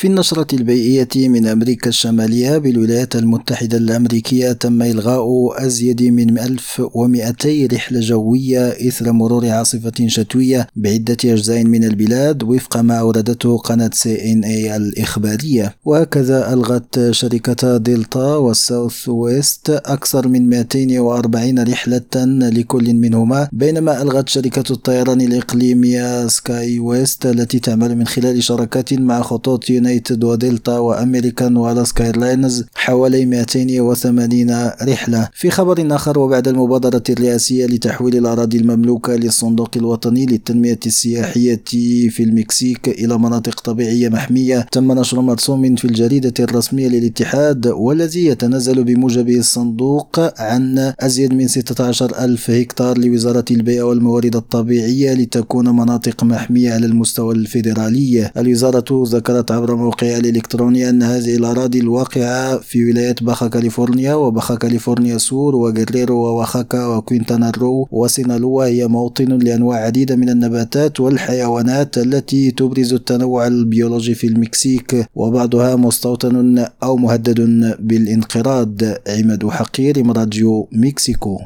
في النشرة البيئية من أمريكا الشمالية بالولايات المتحدة الأمريكية تم إلغاء أزيد من 1200 رحلة جوية إثر مرور عاصفة شتوية بعدة أجزاء من البلاد وفق ما أوردته قناة سي إن إن الإخبارية. وهكذا ألغت شركة دلتا والساوث ويست أكثر من 240 رحلة لكل منهما بينما ألغت شركة الطيران الإقليمية سكاي ويست التي تعمل من خلال شراكات مع خطوط يونايتد ودلتا وأمريكان والاسكا ايرلاينز حوالي 280 رحلة. في خبر آخر وبعد المبادرة الرئاسية لتحويل الأراضي المملوكة للصندوق الوطني للتنمية السياحية في المكسيك إلى مناطق طبيعية محمية تم نشر مرسوم في الجريدة الرسمية للاتحاد والذي يتنازل بموجبه الصندوق عن أزيد من 16 ألف هكتار لوزارة البيئة والموارد الطبيعية لتكون مناطق محمية على المستوى الفيدرالي. الوزارة ذكرت عبر موقعها الإلكتروني أن هذه الأراضي الواقعة في ولايات باخا كاليفورنيا وباخا كاليفورنيا سور وغريرو وواخاكا وكوينتانا رو وسينالوا هي موطن لأنواع عديدة من النباتات والحيوانات التي تبرز التنوع البيولوجي في المكسيك وبعضها مستوطن أو مهدد بالانقراض. عماد حقير راديو مكسيكو.